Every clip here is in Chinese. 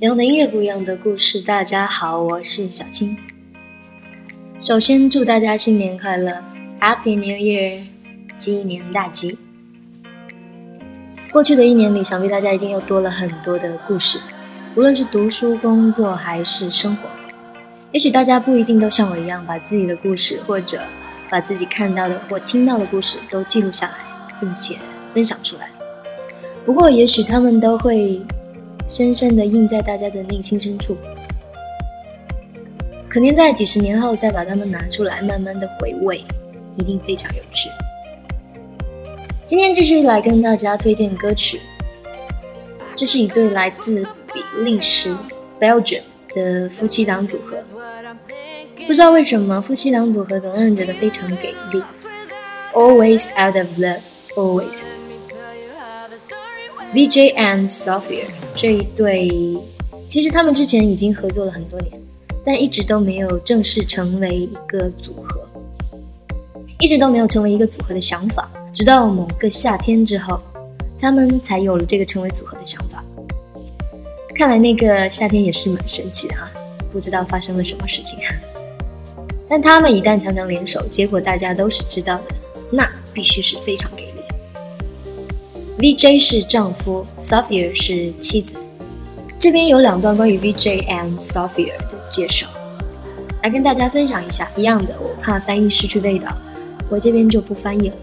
一样的音乐，不一样的故事。大家好，我是小青。首先祝大家新年快乐，Happy New Year，鸡年大吉。过去的一年里，想必大家一定又多了很多的故事，无论是读书、工作还是生活。也许大家不一定都像我一样，把自己的故事或者把自己看到的或听到的故事都记录下来，并且分享出来。不过，也许他们都会。深深地印在大家的内心深处，可能在几十年后再把它们拿出来，慢慢的回味，一定非常有趣。今天继续来跟大家推荐歌曲，这是一对来自比利时 （Belgium） 的夫妻档组合。不知道为什么夫妻档组合总让人觉得非常给力，Always out of love，always。VJ and Sophia 这一对，其实他们之前已经合作了很多年，但一直都没有正式成为一个组合，一直都没有成为一个组合的想法。直到某个夏天之后，他们才有了这个成为组合的想法。看来那个夏天也是蛮神奇的哈，不知道发生了什么事情。但他们一旦常常联手，结果大家都是知道的，那必须是非常给。VJ 是丈夫，Sophia 是妻子。这边有两段关于 VJ and Sophia 的介绍，来跟大家分享一下。一样的，我怕翻译失去味道，我这边就不翻译了。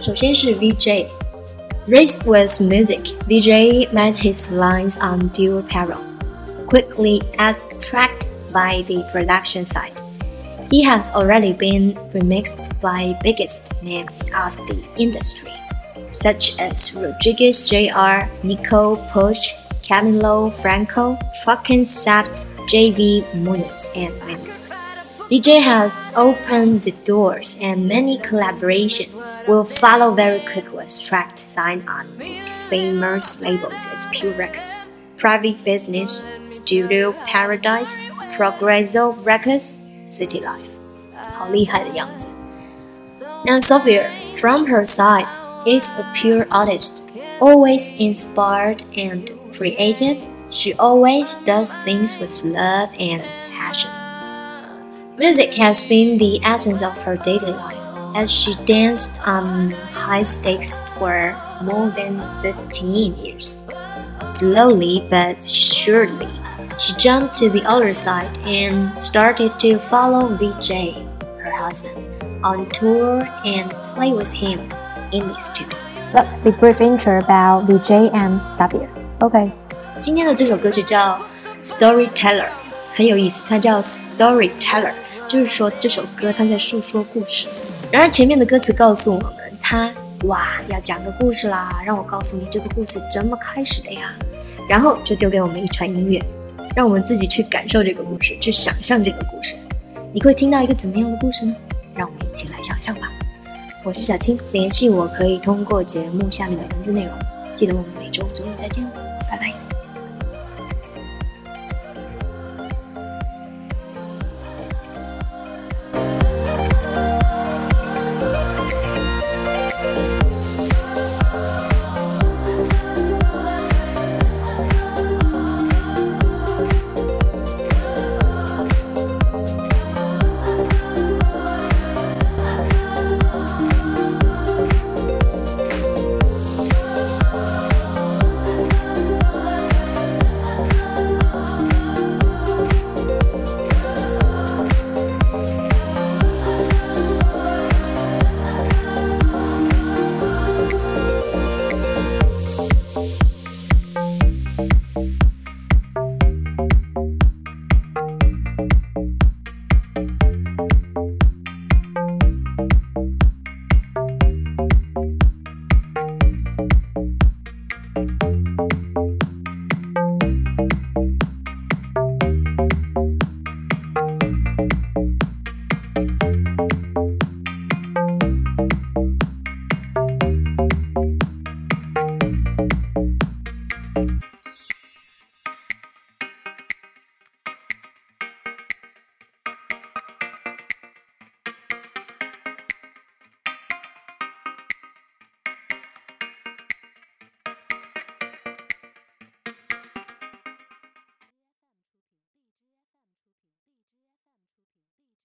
首先是 VJ。Raised with music, VJ met his lines on dual peril, quickly attracted by the production side. He has already been remixed by biggest names of the industry such as Rodriguez Jr., Nico Push, Camilo Franco, Truckin Saft, JV Munoz, and many. DJ has opened the doors and many collaborations will follow very quickly as tracks signed on famous labels as Pure Records, Private Business, Studio Paradise, Progresso Records, City Life. 好厉害的样子。Now Sophia, from her side, is a pure artist, always inspired and creative. She always does things with love and passion. Music has been the essence of her daily life, as she danced on high stakes for more than 15 years. Slowly but surely, she jumped to the other side and started to follow VJ, her husband, on tour and play with him in the studio. That's the brief intro about VJ and Xavier. OK，今天的这首歌曲叫 Storyteller，很有意思，它叫 Storyteller，就是说这首歌它在诉说故事。然而前面的歌词告诉我们，它哇要讲个故事啦，让我告诉你这个故事怎么开始的呀。然后就丢给我们一串音乐，让我们自己去感受这个故事，去想象这个故事。你会听到一个怎么样的故事呢？让我们一起来想象吧。我是小青，联系我可以通过节目下面的文字内容。记得我们每周五周六再见，哦。